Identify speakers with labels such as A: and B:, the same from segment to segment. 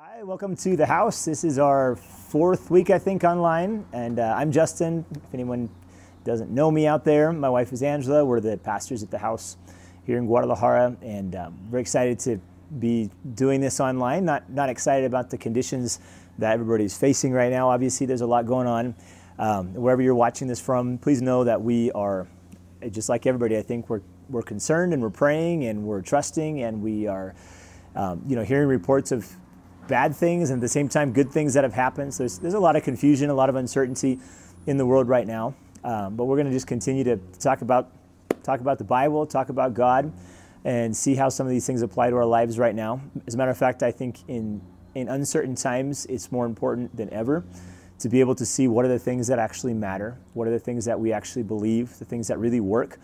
A: Hi, welcome to the house. This is our fourth week, I think, online, and uh, I'm Justin. If anyone doesn't know me out there, my wife is Angela. We're the pastors at the house here in Guadalajara, and um, we're excited to be doing this online. Not not excited about the conditions that everybody's facing right now. Obviously, there's a lot going on. Um, wherever you're watching this from, please know that we are just like everybody. I think we're we're concerned and we're praying and we're trusting and we are, um, you know, hearing reports of bad things and at the same time good things that have happened. So there's, there's a lot of confusion, a lot of uncertainty in the world right now. Um, but we're going to just continue to talk about talk about the Bible, talk about God, and see how some of these things apply to our lives right now. As a matter of fact, I think in in uncertain times, it's more important than ever to be able to see what are the things that actually matter, what are the things that we actually believe, the things that really work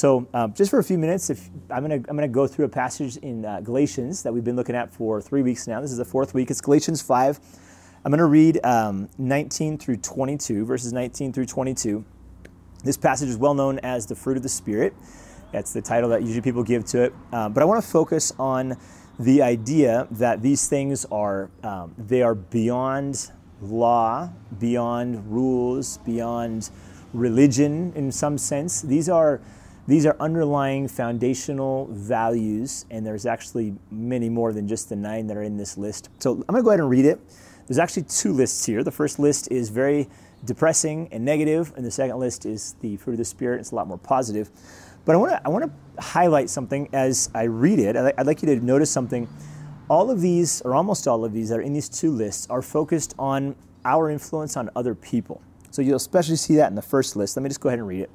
A: so um, just for a few minutes, if I'm going to I'm going to go through a passage in uh, Galatians that we've been looking at for three weeks now. This is the fourth week. It's Galatians five. I'm going to read um, 19 through 22, verses 19 through 22. This passage is well known as the fruit of the spirit. That's the title that usually people give to it. Uh, but I want to focus on the idea that these things are um, they are beyond law, beyond rules, beyond religion in some sense. These are these are underlying foundational values, and there's actually many more than just the nine that are in this list. So I'm gonna go ahead and read it. There's actually two lists here. The first list is very depressing and negative, and the second list is the fruit of the Spirit. It's a lot more positive. But I wanna, I wanna highlight something as I read it. I'd like you to notice something. All of these, or almost all of these that are in these two lists, are focused on our influence on other people. So you'll especially see that in the first list. Let me just go ahead and read it.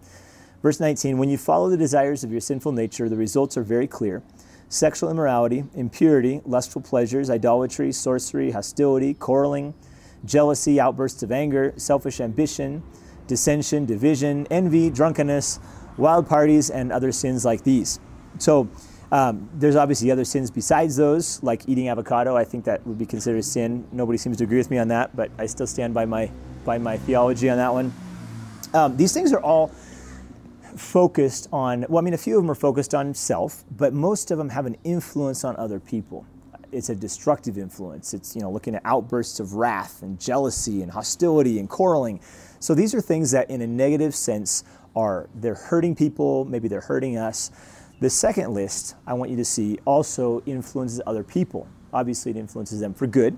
A: Verse 19 When you follow the desires of your sinful nature, the results are very clear sexual immorality, impurity, lustful pleasures, idolatry, sorcery, hostility, quarreling, jealousy, outbursts of anger, selfish ambition, dissension, division, envy, drunkenness, wild parties, and other sins like these. So, um, there's obviously other sins besides those, like eating avocado. I think that would be considered a sin. Nobody seems to agree with me on that, but I still stand by my by my theology on that one. Um, these things are all focused on, well, I mean, a few of them are focused on self, but most of them have an influence on other people. It's a destructive influence. It's, you know, looking at outbursts of wrath and jealousy and hostility and quarreling. So these are things that, in a negative sense, are they're hurting people, maybe they're hurting us. The second list I want you to see also influences other people. Obviously, it influences them for good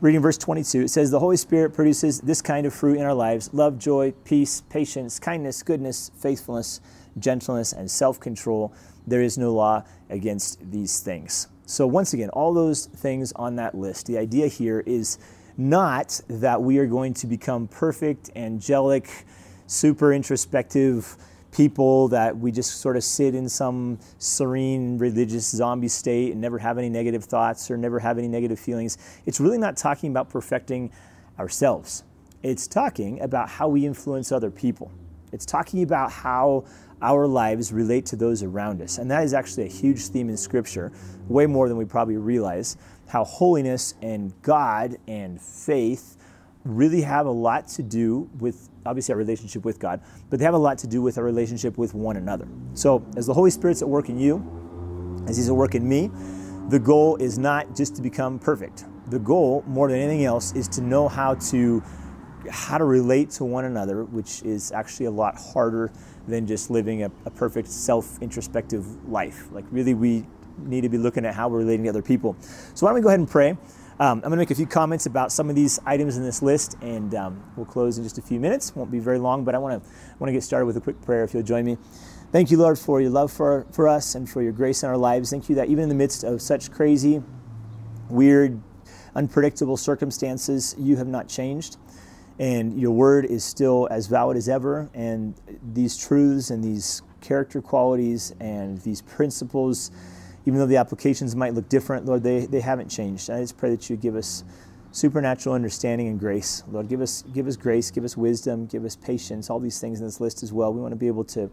A: reading verse 22, it says, The Holy Spirit produces this kind of fruit in our lives love, joy, peace, patience, kindness, goodness, faithfulness, gentleness, and self control. There is no law against these things. So, once again, all those things on that list, the idea here is not that we are going to become perfect, angelic, super introspective, people that we just sort of sit in some serene religious zombie state and never have any negative thoughts or never have any negative feelings. It's really not talking about perfecting ourselves. It's talking about how we influence other people. It's talking about how our lives relate to those around us. And that is actually a huge theme in Scripture, way more than we probably realize, how holiness and God and faith really have a lot to do with obviously our relationship with God, but they have a lot to do with our relationship with one another. So, as the Holy Spirit's at work in you, as He's at work in me, the goal is not just to become perfect. The goal, more than anything else, is to know how to how to relate to one another, which is actually a lot harder than just living a, a perfect self-introspective life. Like really, we need to be looking at how we're relating to other people. So why don't we go ahead and pray? Um, I'm going to make a few comments about some of these items in this list, and um, we'll close in just a few minutes. Won't be very long, but I want to want to get started with a quick prayer. If you'll join me, thank you, Lord, for your love for for us and for your grace in our lives. Thank you that even in the midst of such crazy, weird, unpredictable circumstances, you have not changed, and your word is still as valid as ever. And these truths and these character qualities and these principles even though the applications might look different, Lord, they, they haven't changed. I just pray that you give us supernatural understanding and grace. Lord, give us, give us grace, give us wisdom, give us patience, all these things in this list as well. We want to be able to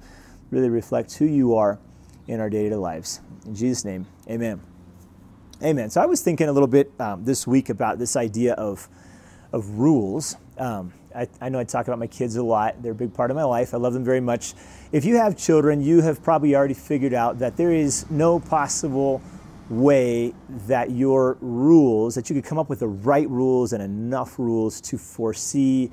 A: really reflect who you are in our day to day lives. In Jesus' name, amen. Amen. So I was thinking a little bit um, this week about this idea of of rules. Um, I, I, know I talk about my kids a lot. They're a big part of my life. I love them very much. If you have children, you have probably already figured out that there is no possible way that your rules, that you could come up with the right rules and enough rules to foresee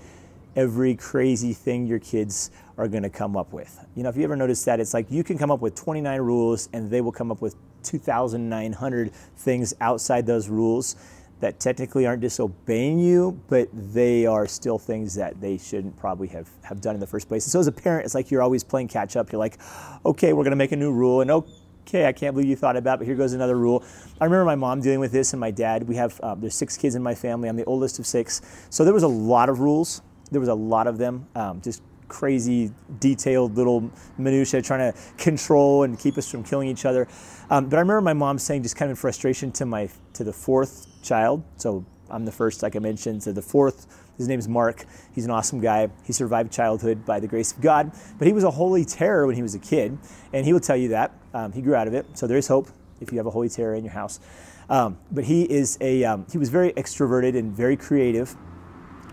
A: every crazy thing your kids are going to come up with. You know, if you ever notice that, it's like you can come up with 29 rules and they will come up with 2,900 things outside those rules that technically aren't disobeying you, but they are still things that they shouldn't probably have, have done in the first place. And so as a parent, it's like you're always playing catch up. You're like, okay, we're going to make a new rule, and okay, I can't believe you thought about, it, but here goes another rule. I remember my mom dealing with this, and my dad. We have um, there's six kids in my family. I'm the oldest of six, so there was a lot of rules. There was a lot of them. Um, just crazy detailed little minutia trying to control and keep us from killing each other um, but i remember my mom saying just kind of in frustration to my to the fourth child so i'm the first like i mentioned so the fourth his name is mark he's an awesome guy he survived childhood by the grace of god but he was a holy terror when he was a kid and he will tell you that um, he grew out of it so there is hope if you have a holy terror in your house um, but he is a um, he was very extroverted and very creative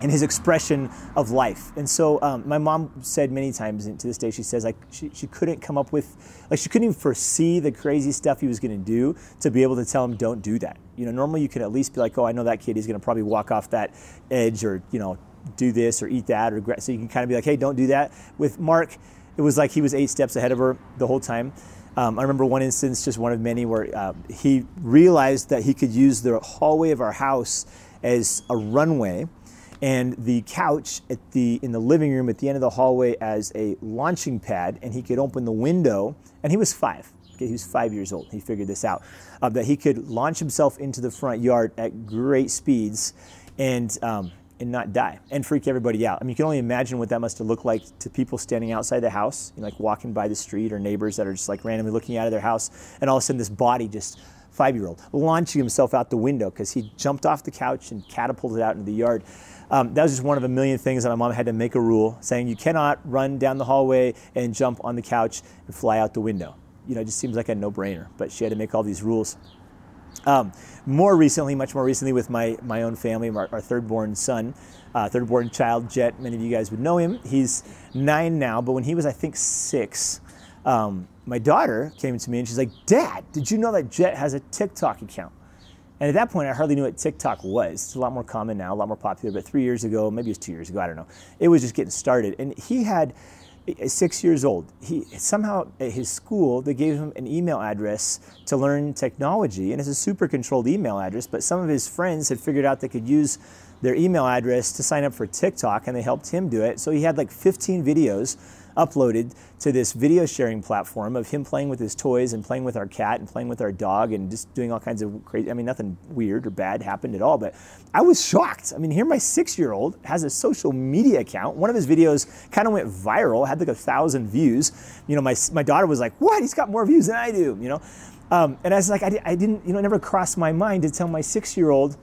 A: and his expression of life. And so um, my mom said many times, and to this day she says, like she, she couldn't come up with, like she couldn't even foresee the crazy stuff he was going to do to be able to tell him, don't do that. You know, normally you can at least be like, oh, I know that kid, he's going to probably walk off that edge or, you know, do this or eat that or so you can kind of be like, hey, don't do that. With Mark, it was like he was eight steps ahead of her the whole time. Um, I remember one instance, just one of many, where uh, he realized that he could use the hallway of our house as a runway and the couch at the in the living room at the end of the hallway as a launching pad, and he could open the window. And he was five. Okay, he was five years old. He figured this out uh, that he could launch himself into the front yard at great speeds, and um, and not die and freak everybody out. I mean, you can only imagine what that must have looked like to people standing outside the house, you know, like walking by the street or neighbors that are just like randomly looking out of their house, and all of a sudden this body just five year old, launching himself out the window because he jumped off the couch and catapulted out into the yard. Um, that was just one of a million things that my mom had to make a rule saying you cannot run down the hallway and jump on the couch and fly out the window. You know, it just seems like a no brainer, but she had to make all these rules. Um, more recently, much more recently, with my, my own family, our, our third born son, uh, third born child, Jet, many of you guys would know him. He's nine now, but when he was, I think, six, um, my daughter came to me and she's like, Dad, did you know that Jet has a TikTok account? And at that point, I hardly knew what TikTok was. It's a lot more common now, a lot more popular. But three years ago, maybe it was two years ago, I don't know. It was just getting started. And he had eh, eh, six years old. He somehow at his school they gave him an email address to learn technology, and it's a super controlled email address. But some of his friends had figured out they could use their email address to sign up for TikTok, and they helped him do it. So he had like 15 videos uploaded to this video sharing platform of him playing with his toys and playing with our cat and playing with our dog and just doing all kinds of crazy. I mean, nothing weird or bad happened at all, but I was shocked. I mean, here my six year old has a social media account. One of his videos kind of went viral, had like a thousand views. You know, my, my daughter was like, What? He's got more views than I do, you know? Um, and I was like, I, I didn't, you know, it never crossed my mind to tell my six year old,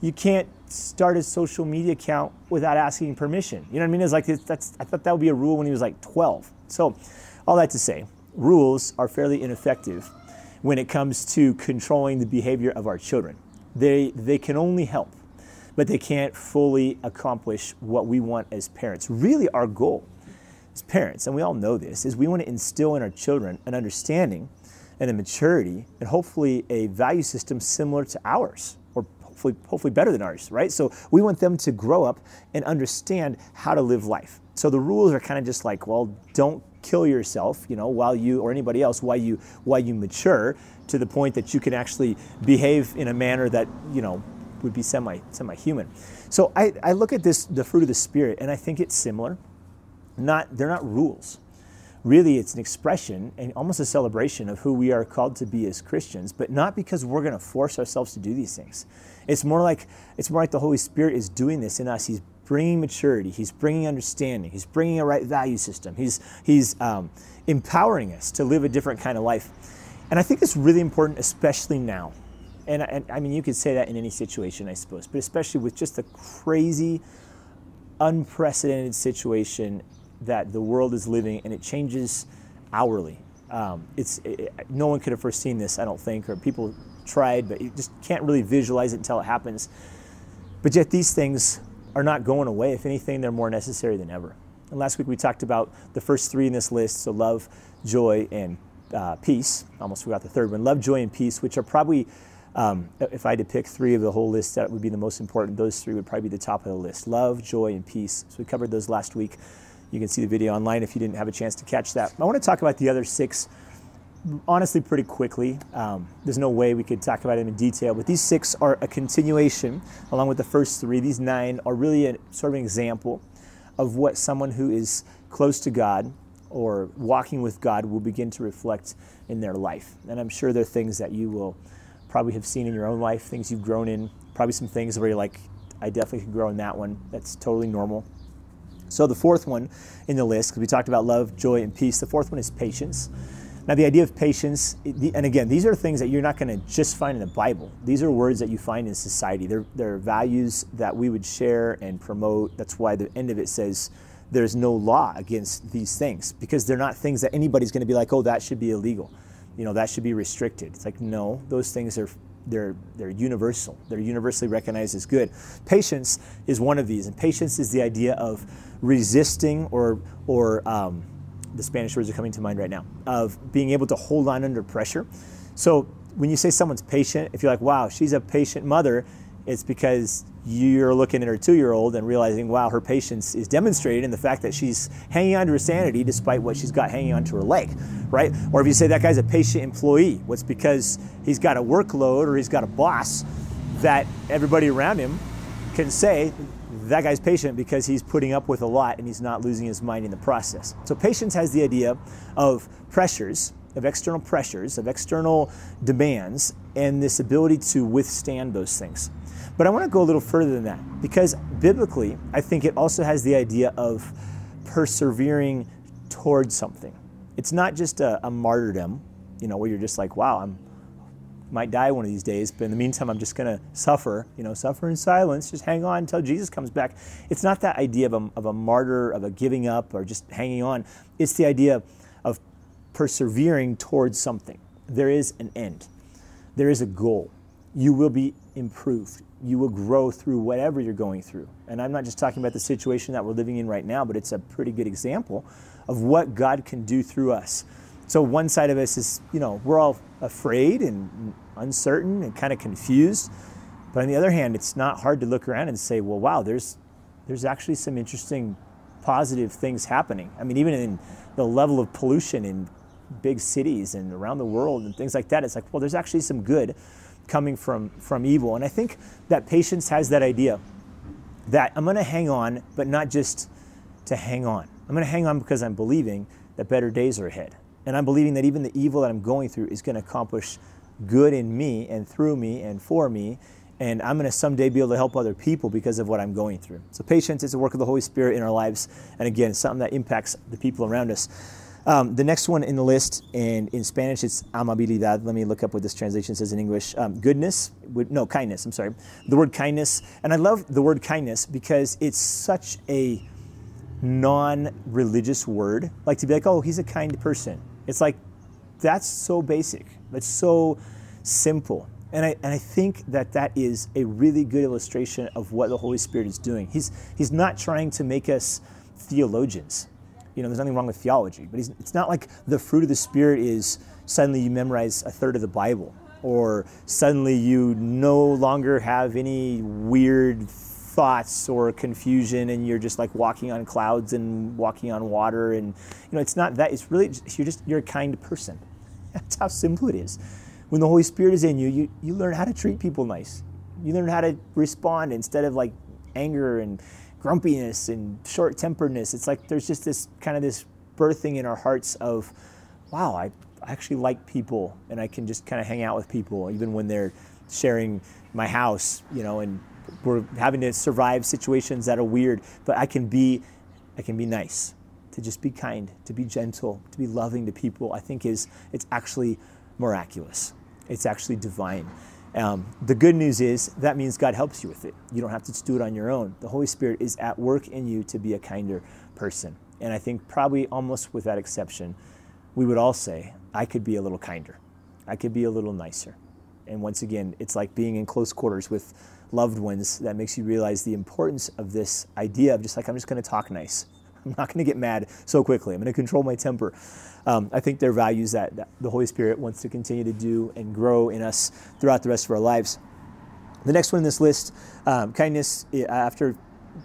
A: you can't start his social media account without asking permission. You know what I mean? It's like that's I thought that would be a rule when he was like 12. So, all that to say, rules are fairly ineffective when it comes to controlling the behavior of our children. They they can only help, but they can't fully accomplish what we want as parents. Really our goal as parents, and we all know this, is we want to instill in our children an understanding and a maturity and hopefully a value system similar to ours hopefully, hopefully better than ours, right? So we want them to grow up and understand how to live life. So the rules are kind of just like, well, don't kill yourself, you know, while you or anybody else, while you while you mature to the point that you can actually behave in a manner that you know would be semi semi human. So I, I look at this the fruit of the spirit, and I think it's similar. Not they're not rules really it's an expression and almost a celebration of who we are called to be as Christians, but not because we're going to force ourselves to do these things. It's more like it's more like the Holy Spirit is doing this in us. He's bringing maturity. He's bringing understanding. He's bringing a right value system. He's he's um, empowering us to live a different kind of life. And I think it's really important, especially now. And, and I mean, you could say that in any situation, I suppose, but especially with just the crazy, unprecedented situation that the world is living and it changes hourly. Um, it's it, no one could have foreseen this, I don't think, or people tried, but you just can't really visualize it until it happens. But yet these things are not going away. If anything, they're more necessary than ever. And last week we talked about the first three in this list: so love, joy, and uh, peace. Almost forgot the third one: love, joy, and peace, which are probably um, if I had to pick three of the whole list that would be the most important, those three would probably be the top of the list love, joy, and peace. So we covered those last week. You can see the video online if you didn't have a chance to catch that. I want to talk about the other six, honestly, pretty quickly. Um, there's no way we could talk about them in detail, but these six are a continuation, along with the first three. These nine are really a, sort of an example of what someone who is close to God or walking with God will begin to reflect in their life. And I'm sure there are things that you will probably have seen in your own life, things you've grown in, probably some things where you're like, I definitely could grow in that one. That's totally normal. So the fourth one in the list, because we talked about love, joy, and peace, the fourth one is patience. Now, the idea of patience, and again, these are things that you're not going to just find in the Bible. These are words that you find in society. They're, they're values that we would share and promote. That's why the end of it says there's no law against these things, because they're not things that anybody's going to be like, oh, that should be illegal. You know, that should be restricted. It's like, no, those things are they're, they're universal. They're universally recognized as good. Patience is one of these, and patience is the idea of resisting or, or um, the Spanish words are coming to mind right now, of being able to hold on under pressure. So when you say someone's patient, if you're like, wow, she's a patient mother, it's because you're looking at her two year old and realizing, wow, her patience is demonstrated in the fact that she's hanging on to her sanity despite what she's got hanging on to her leg, right? Or if you say that guy's a patient employee, what's it's because he's got a workload or he's got a boss that everybody around him can say that guy's patient because he's putting up with a lot and he's not losing his mind in the process. So patience has the idea of pressures, of external pressures, of external demands, and this ability to withstand those things. But I want to go a little further than that because biblically, I think it also has the idea of persevering towards something. It's not just a, a martyrdom, you know, where you're just like, wow, I'm might die one of these days, but in the meantime, I'm just going to suffer, you know, suffer in silence, just hang on until Jesus comes back. It's not that idea of a, of a martyr, of a giving up, or just hanging on. It's the idea of persevering towards something. There is an end, there is a goal. You will be improved. You will grow through whatever you're going through. And I'm not just talking about the situation that we're living in right now, but it's a pretty good example of what God can do through us. So, one side of us is, you know, we're all afraid and uncertain and kind of confused. But on the other hand, it's not hard to look around and say, well, wow, there's, there's actually some interesting positive things happening. I mean, even in the level of pollution in big cities and around the world and things like that, it's like, well, there's actually some good coming from, from evil. And I think that patience has that idea that I'm going to hang on, but not just to hang on. I'm going to hang on because I'm believing that better days are ahead. And I'm believing that even the evil that I'm going through is going to accomplish good in me and through me and for me. And I'm going to someday be able to help other people because of what I'm going through. So, patience is a work of the Holy Spirit in our lives. And again, something that impacts the people around us. Um, the next one in the list, and in Spanish, it's amabilidad. Let me look up what this translation says in English. Um, goodness, no, kindness, I'm sorry. The word kindness. And I love the word kindness because it's such a non religious word. Like to be like, oh, he's a kind person it's like, that's so basic. That's so simple. And I, and I think that that is a really good illustration of what the Holy Spirit is doing. He's, he's not trying to make us theologians. You know, there's nothing wrong with theology, but it's not like the fruit of the Spirit is suddenly you memorize a third of the Bible or suddenly you no longer have any weird thoughts or confusion and you're just like walking on clouds and walking on water and you know it's not that it's really you're just you're a kind person that's how simple it is when the holy spirit is in you, you you learn how to treat people nice you learn how to respond instead of like anger and grumpiness and short-temperedness it's like there's just this kind of this birthing in our hearts of wow i actually like people and i can just kind of hang out with people even when they're sharing my house you know and we're having to survive situations that are weird, but I can be, I can be nice, to just be kind, to be gentle, to be loving to people. I think is it's actually miraculous. It's actually divine. Um, the good news is that means God helps you with it. You don't have to do it on your own. The Holy Spirit is at work in you to be a kinder person. And I think probably almost without exception, we would all say, I could be a little kinder. I could be a little nicer. And once again, it's like being in close quarters with loved ones that makes you realize the importance of this idea of just like, I'm just going to talk nice. I'm not going to get mad so quickly. I'm going to control my temper. Um, I think they're values that, that the Holy Spirit wants to continue to do and grow in us throughout the rest of our lives. The next one in this list, um, kindness, eh, after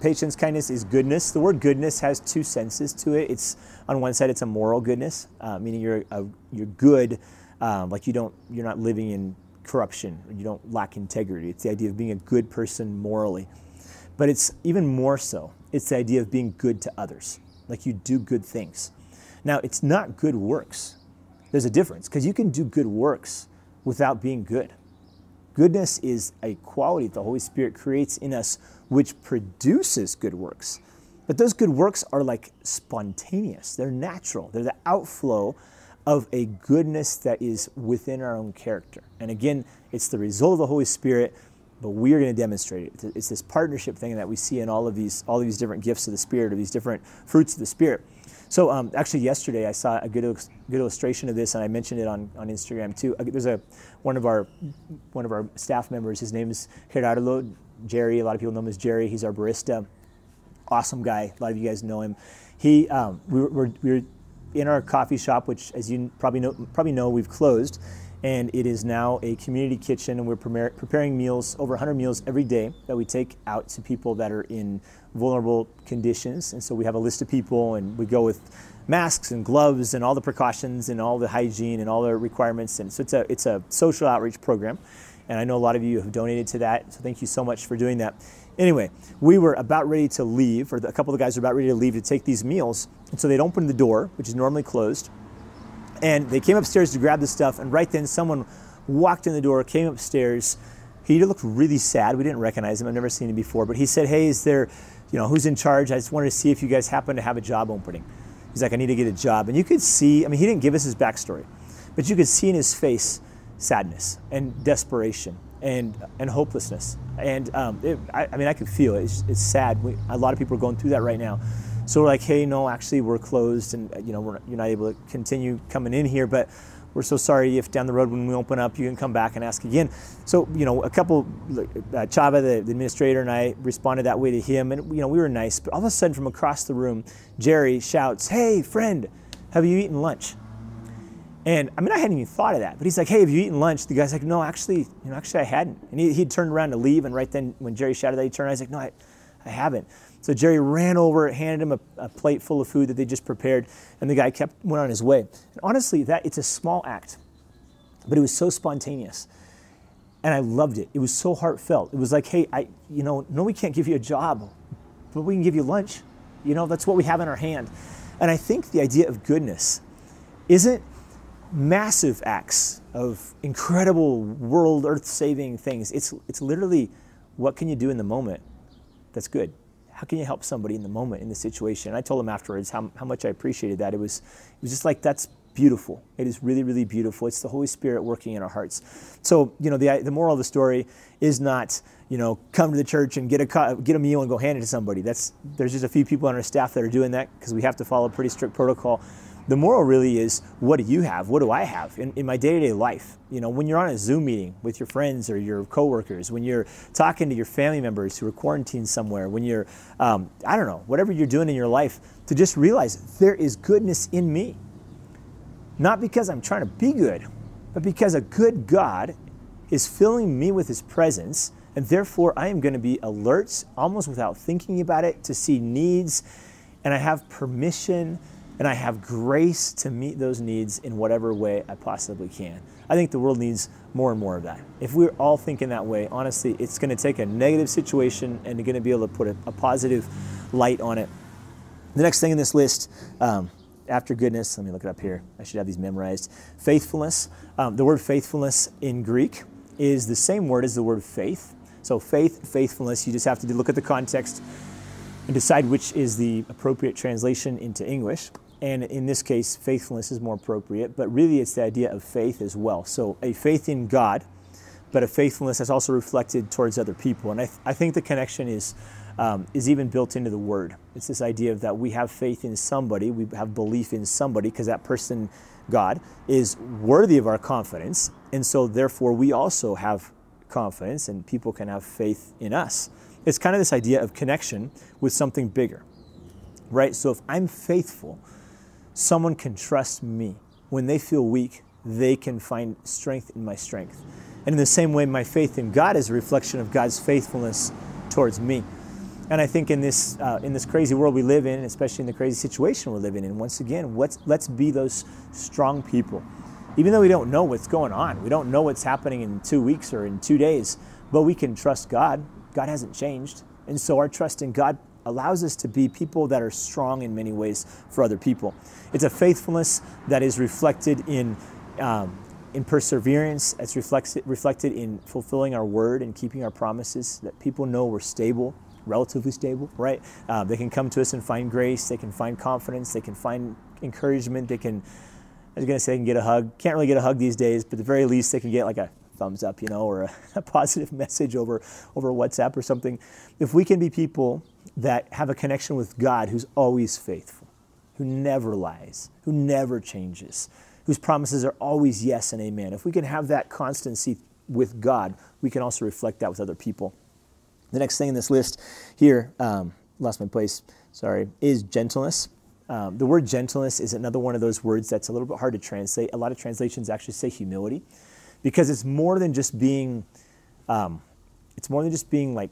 A: patience, kindness is goodness. The word goodness has two senses to it. It's on one side, it's a moral goodness, uh, meaning you're, a, you're good, um, like you don't, you're not living in corruption, you don't lack integrity. It's the idea of being a good person morally. But it's even more so, it's the idea of being good to others, like you do good things. Now, it's not good works. There's a difference because you can do good works without being good. Goodness is a quality that the Holy Spirit creates in us which produces good works. But those good works are like spontaneous, they're natural, they're the outflow of a goodness that is within our own character. And again, it's the result of the Holy Spirit, but we are going to demonstrate it. It's this partnership thing that we see in all of these all of these different gifts of the Spirit, of these different fruits of the Spirit. So um, actually, yesterday I saw a good good illustration of this, and I mentioned it on, on Instagram too. Uh, there's a one of our one of our staff members. His name is Gerardo Jerry. A lot of people know him as Jerry. He's our barista. Awesome guy. A lot of you guys know him. He um, we were, we were in our coffee shop, which, as you probably know, probably know, we've closed, and it is now a community kitchen, and we're preparing meals, over 100 meals every day that we take out to people that are in vulnerable conditions. And so we have a list of people, and we go with masks and gloves and all the precautions and all the hygiene and all the requirements. And so it's a it's a social outreach program, and I know a lot of you have donated to that. So thank you so much for doing that. Anyway, we were about ready to leave, or a couple of the guys were about ready to leave to take these meals. And so they'd opened the door, which is normally closed. And they came upstairs to grab the stuff. And right then, someone walked in the door, came upstairs. He looked really sad. We didn't recognize him. I've never seen him before. But he said, Hey, is there, you know, who's in charge? I just wanted to see if you guys happen to have a job opening. He's like, I need to get a job. And you could see, I mean, he didn't give us his backstory, but you could see in his face sadness and desperation and and hopelessness. And um, it, I, I, mean, I can feel it. It's, it's sad. We, a lot of people are going through that right now. So we're like, hey, no, actually, we're closed, and you know, we're, you're not able to continue coming in here, but we're so sorry if down the road when we open up you can come back and ask again so you know a couple uh, chava the, the, administrator and i responded that way to him and you know we were nice but all of a sudden from across the room jerry shouts hey friend have you eaten lunch and I mean, I hadn't even thought of that. But he's like, hey, have you eaten lunch? The guy's like, no, actually, you know, actually I hadn't. And he, he turned around to leave. And right then, when Jerry shouted that, he turned around. was like, no, I, I haven't. So Jerry ran over, handed him a, a, plate full of food that they just prepared. And the guy kept, went on his way. And honestly, that it's a small act, but it was so spontaneous. And I loved it. It was so heartfelt. It was like, hey, I, you know, no, we can't give you a job, but we can give you lunch. You know, that's what we have in our hand. And I think the idea of goodness isn't massive acts of incredible world earth saving things. It's, it's literally what can you do in the moment that's good? How can you help somebody in the moment in the situation? And I told him afterwards how, how much I appreciated that. It was, it was just like, that's beautiful. It is really, really beautiful. It's the Holy Spirit working in our hearts. So, you know, the, the moral of the story is not, you know, come to the church and get a, get a meal and go hand it to somebody. That's, there's just a few people on our staff that are doing that because we have to follow pretty strict protocol the moral really is what do you have? What do I have in, in my day to day life? You know, when you're on a Zoom meeting with your friends or your coworkers, when you're talking to your family members who are quarantined somewhere, when you're, um, I don't know, whatever you're doing in your life, to just realize there is goodness in me. Not because I'm trying to be good, but because a good God is filling me with his presence. And therefore, I am going to be alert almost without thinking about it to see needs. And I have permission and I have grace to meet those needs in whatever way I possibly can. I think the world needs more and more of that. If we're all thinking that way, honestly, it's going to take a negative situation and you're going to be able to put a, a positive light on it. The next thing in this list, um, after goodness, let me look it up here. I should have these memorized. Faithfulness. Um, the word faithfulness in Greek is the same word as the word faith. So, faith, faithfulness, you just have to look at the context and decide which is the appropriate translation into English and in this case, faithfulness is more appropriate, but really it's the idea of faith as well. So a faith in God, but a faithfulness that's also reflected towards other people. And I, th- I think the connection is, um, is even built into the word. It's this idea of that we have faith in somebody, we have belief in somebody, because that person, God, is worthy of our confidence. And so therefore we also have confidence, and people can have faith in us. It's kind of this idea of connection with something bigger, right? So if I'm faithful, someone can trust me. When they feel weak, they can find strength in my strength. And in the same way, my faith in God is a reflection of God's faithfulness towards me. And I think in this, uh, in this crazy world we live in, especially in the crazy situation we're living in, once again, let's, let's be those strong people. Even though we don't know what's going on, we don't know what's happening in two weeks or in two days, but we can trust God. God hasn't changed. And so our trust in God allows us to be people that are strong in many ways for other people. It's a faithfulness that is reflected in. Um, in perseverance, it's reflected, reflected in fulfilling our word and keeping our promises, that people know we're stable, relatively stable, right? Uh, they can come to us and find grace. They can find confidence. They can find encouragement. They can, I was going to say, they can get a hug. Can't really get a hug these days, but the very least, they can get like a thumbs up, you know, or a, a positive message over, over WhatsApp or something. If we can be people that have a connection with God who's always faithful, who never lies, who never changes, whose promises are always yes and amen. If we can have that constancy with God, we can also reflect that with other people. The next thing in this list here, um, lost my place, sorry, is gentleness. Um, the word gentleness is another one of those words that's a little bit hard to translate. A lot of translations actually say humility because it's more than just being, um, it's more than just being like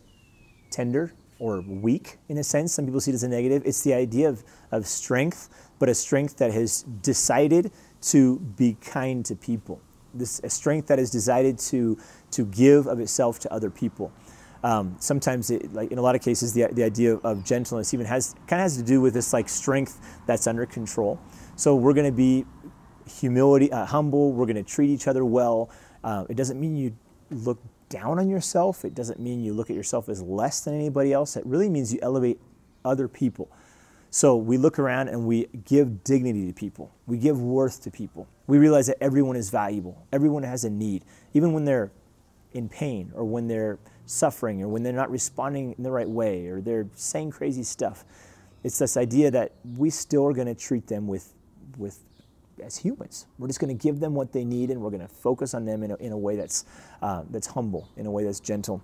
A: tender or weak in a sense. Some people see it as a negative. It's the idea of, of strength, but a strength that has decided to be kind to people. This a strength that has decided to to give of itself to other people. Um, sometimes, it, like in a lot of cases, the, the idea of gentleness even has kind of has to do with this like strength that's under control. So we're going to be humility, uh, humble. We're going to treat each other well. Uh, it doesn't mean you look down on yourself. It doesn't mean you look at yourself as less than anybody else. It really means you elevate other people. So we look around and we give dignity to people. We give worth to people. We realize that everyone is valuable. Everyone has a need, even when they're in pain or when they're suffering or when they're not responding in the right way or they're saying crazy stuff. It's this idea that we still are going to treat them with, with as humans. We're just going to give them what they need and we're going to focus on them in a, in a way that's, uh, that's humble, in a way that's gentle.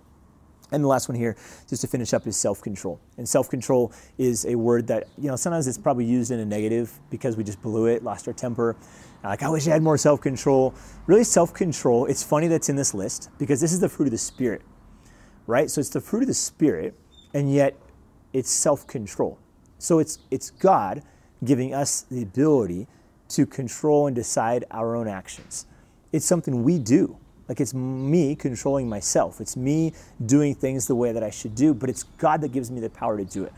A: And the last one here, just to finish up, is self control. And self control is a word that, you know, sometimes it's probably used in a negative because we just blew it, lost our temper. Like, I wish I had more self control. Really, self control, it's funny that's in this list because this is the fruit of the Spirit, right? So it's the fruit of the Spirit, and yet it's self control. So it's, it's God giving us the ability to control and decide our own actions. It's something we do. Like it's me controlling myself. It's me doing things the way that I should do, but it's God that gives me the power to do it.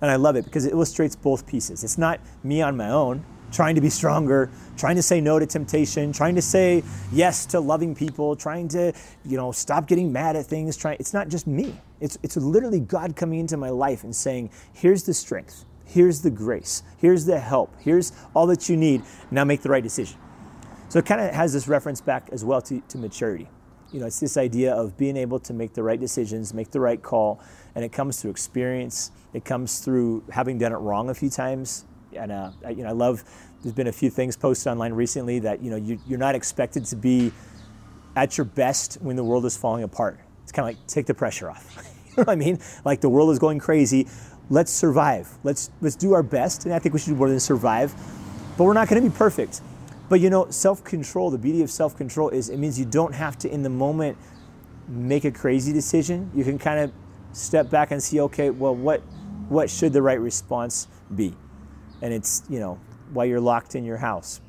A: And I love it because it illustrates both pieces. It's not me on my own trying to be stronger, trying to say no to temptation, trying to say yes to loving people, trying to, you know, stop getting mad at things, trying it's not just me. It's it's literally God coming into my life and saying, "Here's the strength. Here's the grace. Here's the help. Here's all that you need. Now make the right decision. So it kind of has this reference back as well to, to maturity. You know, it's this idea of being able to make the right decisions, make the right call, and it comes through experience. It comes through having done it wrong a few times. And uh, I, you know, I love. There's been a few things posted online recently that you know you, you're not expected to be at your best when the world is falling apart. It's kind of like take the pressure off. you know what I mean? Like the world is going crazy let's survive. Let's let's do our best, and I think we should do more than survive. But we're not going to be perfect. But you know, self-control. The beauty of self-control is it means you don't have to, in the moment, make a crazy decision. You can kind of step back and see, okay, well, what what should the right response be? And it's you know, while you're locked in your house,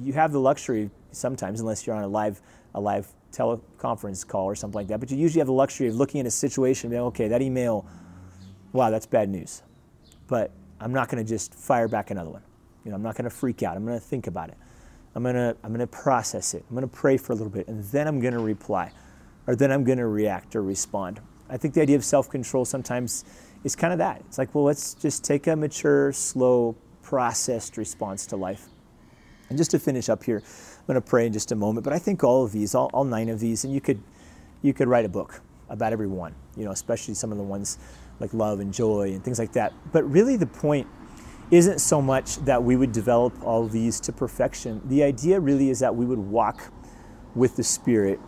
A: you have the luxury sometimes, unless you're on a live a live teleconference call or something like that. But you usually have the luxury of looking at a situation, and being, okay, that email wow, that's bad news. But I'm not going to just fire back another one. You know, I'm not going to freak out. I'm going to think about it. I'm going to I'm going to process it. I'm going to pray for a little bit and then I'm going to reply or then I'm going to react or respond. I think the idea of self-control sometimes is kind of that. It's like, well, let's just take a mature, slow, processed response to life. And just to finish up here, I'm going to pray in just a moment, but I think all of these, all, all nine of these and you could you could write a book about every one, you know, especially some of the ones like love and joy and things like that. But really, the point isn't so much that we would develop all these to perfection. The idea really is that we would walk with the Spirit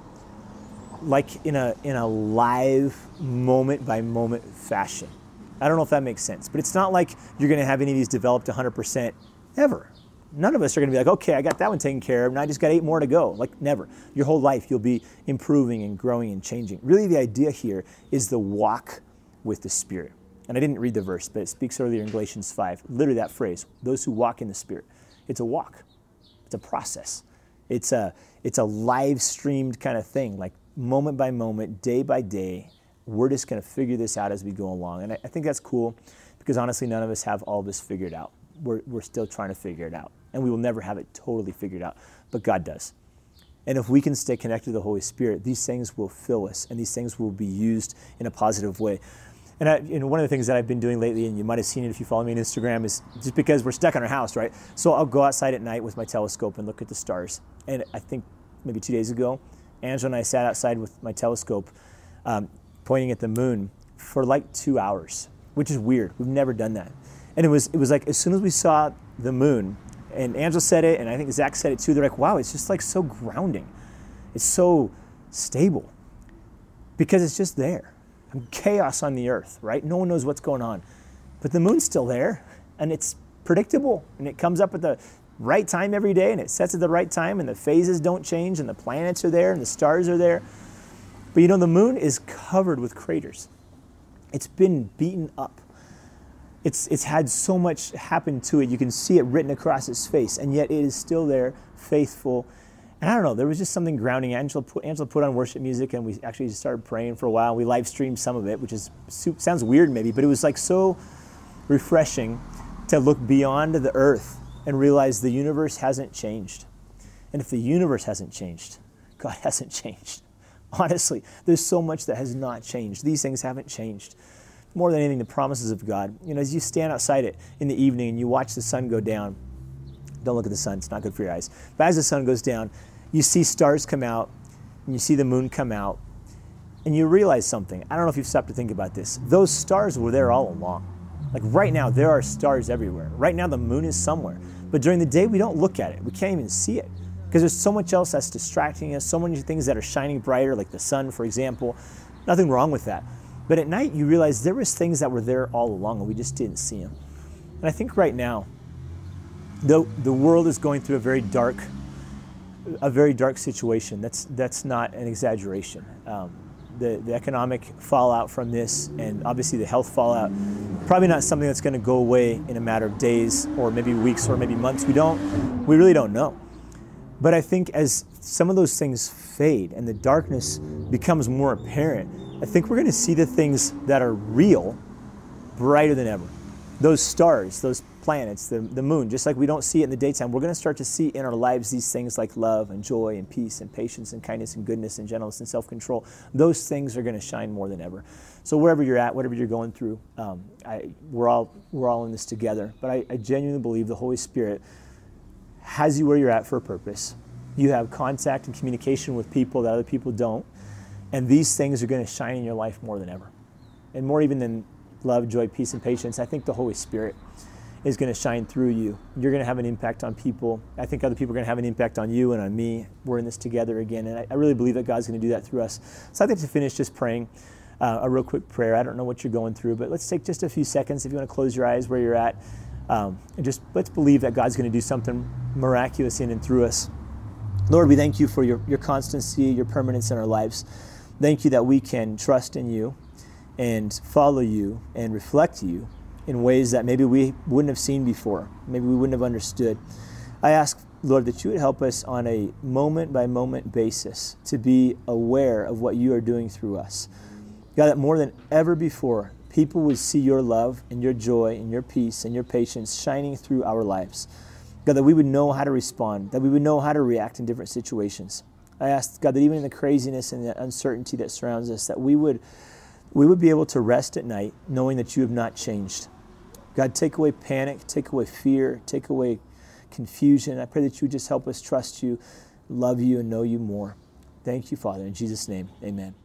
A: like in a, in a live, moment by moment fashion. I don't know if that makes sense, but it's not like you're going to have any of these developed 100% ever. None of us are going to be like, okay, I got that one taken care of, and I just got eight more to go. Like, never. Your whole life, you'll be improving and growing and changing. Really, the idea here is the walk with the Spirit. And I didn't read the verse, but it speaks earlier in Galatians 5, literally that phrase, those who walk in the Spirit. It's a walk, it's a process. It's a, it's a live streamed kind of thing, like moment by moment, day by day. We're just going to figure this out as we go along. And I, I, think that's cool because honestly, none of us have all this figured out. We're, we're still trying to figure it out. And we will never have it totally figured out, but God does. And if we can stay connected to the Holy Spirit, these things will fill us and these things will be used in a positive way. And I, one of the things that I've been doing lately, and you might have seen it if you follow me on Instagram, is just because we're stuck in our house, right? So I'll go outside at night with my telescope and look at the stars. And I think maybe two days ago, Angela and I sat outside with my telescope, um, pointing at the moon for like two hours, which is weird. We've never done that. And it was it was like as soon as we saw the moon, and Angela said it, and I think Zach said it too. They're like, wow, it's just like so grounding. It's so stable because it's just there chaos on the earth, right? No one knows what's going on. But the moon's still there and it's predictable and it comes up at the right time every day and it sets at the right time and the phases don't change and the planets are there and the stars are there. But you know, the moon is covered with craters, it's been beaten up. It's, it's had so much happen to it. You can see it written across its face, and yet it is still there, faithful and I don't know, there was just something grounding. Angela put, Angela put on worship music and we actually started praying for a while. We live streamed some of it, which is sounds weird maybe, but it was like so refreshing to look beyond the earth and realize the universe hasn't changed. And if the universe hasn't changed, God hasn't changed. Honestly, there's so much that has not changed. These things haven't changed. More than anything, the promises of God. You know, as you stand outside it in the evening and you watch the sun go down, don't look at the sun, it's not good for your eyes. But as the sun goes down, you see stars come out and you see the moon come out and you realize something. I don't know if you've stopped to think about this. Those stars were there all along. Like right now, there are stars everywhere. Right now, the moon is somewhere. But during the day, we don't look at it. We can't even see it because there's so much else that's distracting us, so many things that are shining brighter, like the sun, for example. Nothing wrong with that. But at night, you realize there was things that were there all along, and we just didn't see them. And I think right now, the, the world is going through a very dark a very dark situation. That's, that's not an exaggeration. Um, the, the economic fallout from this and obviously the health fallout, probably not something that's going to go away in a matter of days or maybe weeks or maybe months. We don't, we really don't know. But I think as some of those things fade and the darkness becomes more apparent, I think we're going to see the things that are real brighter than ever those stars, those planets, the, the moon, just like we don't see it in the daytime, we're going to start to see in our lives these things like love and joy and peace and patience and kindness and goodness and gentleness and self control. Those things are going to shine more than ever. So, wherever you're at, whatever you're going through, um, I, we're, all, we're all in this together. But I, I genuinely believe the Holy Spirit has you where you're at for a purpose. You have contact and communication with people that other people don't. And these things are going to shine in your life more than ever. And more even than love, joy, peace, and patience, I think the Holy Spirit is going to shine through you. You're going to have an impact on people. I think other people are going to have an impact on you and on me. We're in this together again, and I, really believe that God's going to do that through us. So I'd like to finish just praying uh, a real quick prayer. I don't know what you're going through, but let's take just a few seconds if you want to close your eyes where you're at. Um, and just let's believe that God's going to do something miraculous in and through us. Lord, we thank you for your, your constancy, your permanence in our lives. Thank you that we can trust in you and follow you and reflect you in ways that maybe we wouldn't have seen before, maybe we wouldn't have understood. I ask, Lord, that you would help us on a moment by moment basis to be aware of what you are doing through us. God, that more than ever before, people would see your love and your joy and your peace and your patience shining through our lives. God, that we would know how to respond, that we would know how to react in different situations. I ask, God, that even in the craziness and the uncertainty that surrounds us, that we would we would be able to rest at night knowing that you have not changed. God, take away panic, take away fear, take away confusion. I pray that you would just help us trust you, love you, and know you more. Thank you, Father. In Jesus' name, amen.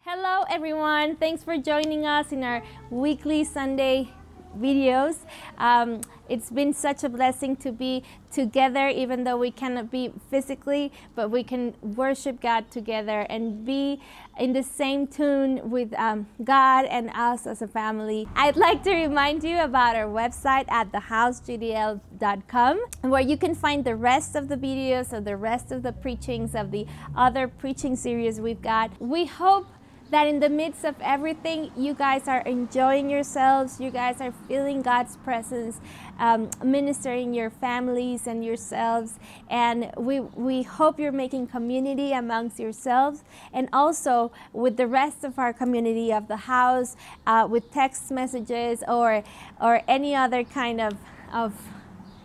A: Hello, everyone. Thanks for joining us in our weekly Sunday videos. Um, it's been such a blessing to be together, even though we cannot be physically, but we can worship God together and be in the same tune with um, God and us as a family. I'd like to remind you about our website at thehousegdl.com, where you can find the rest of the videos or the rest of the preachings of the other preaching series we've got. We hope that in the midst of everything, you guys are enjoying yourselves, you guys are feeling God's presence, um, ministering your families and yourselves. And we, we hope you're making community amongst yourselves and also with the rest of our community of the house uh, with text messages or, or any other kind of, of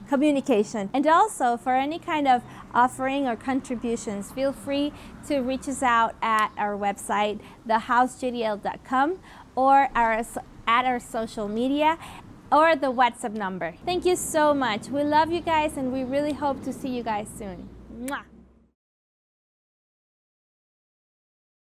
A: communication. And also for any kind of offering or contributions, feel free to reach us out at our website, thehousejdl.com or our, at our social media or the WhatsApp number. Thank you so much. We love you guys and we really hope to see you guys soon. Mwah.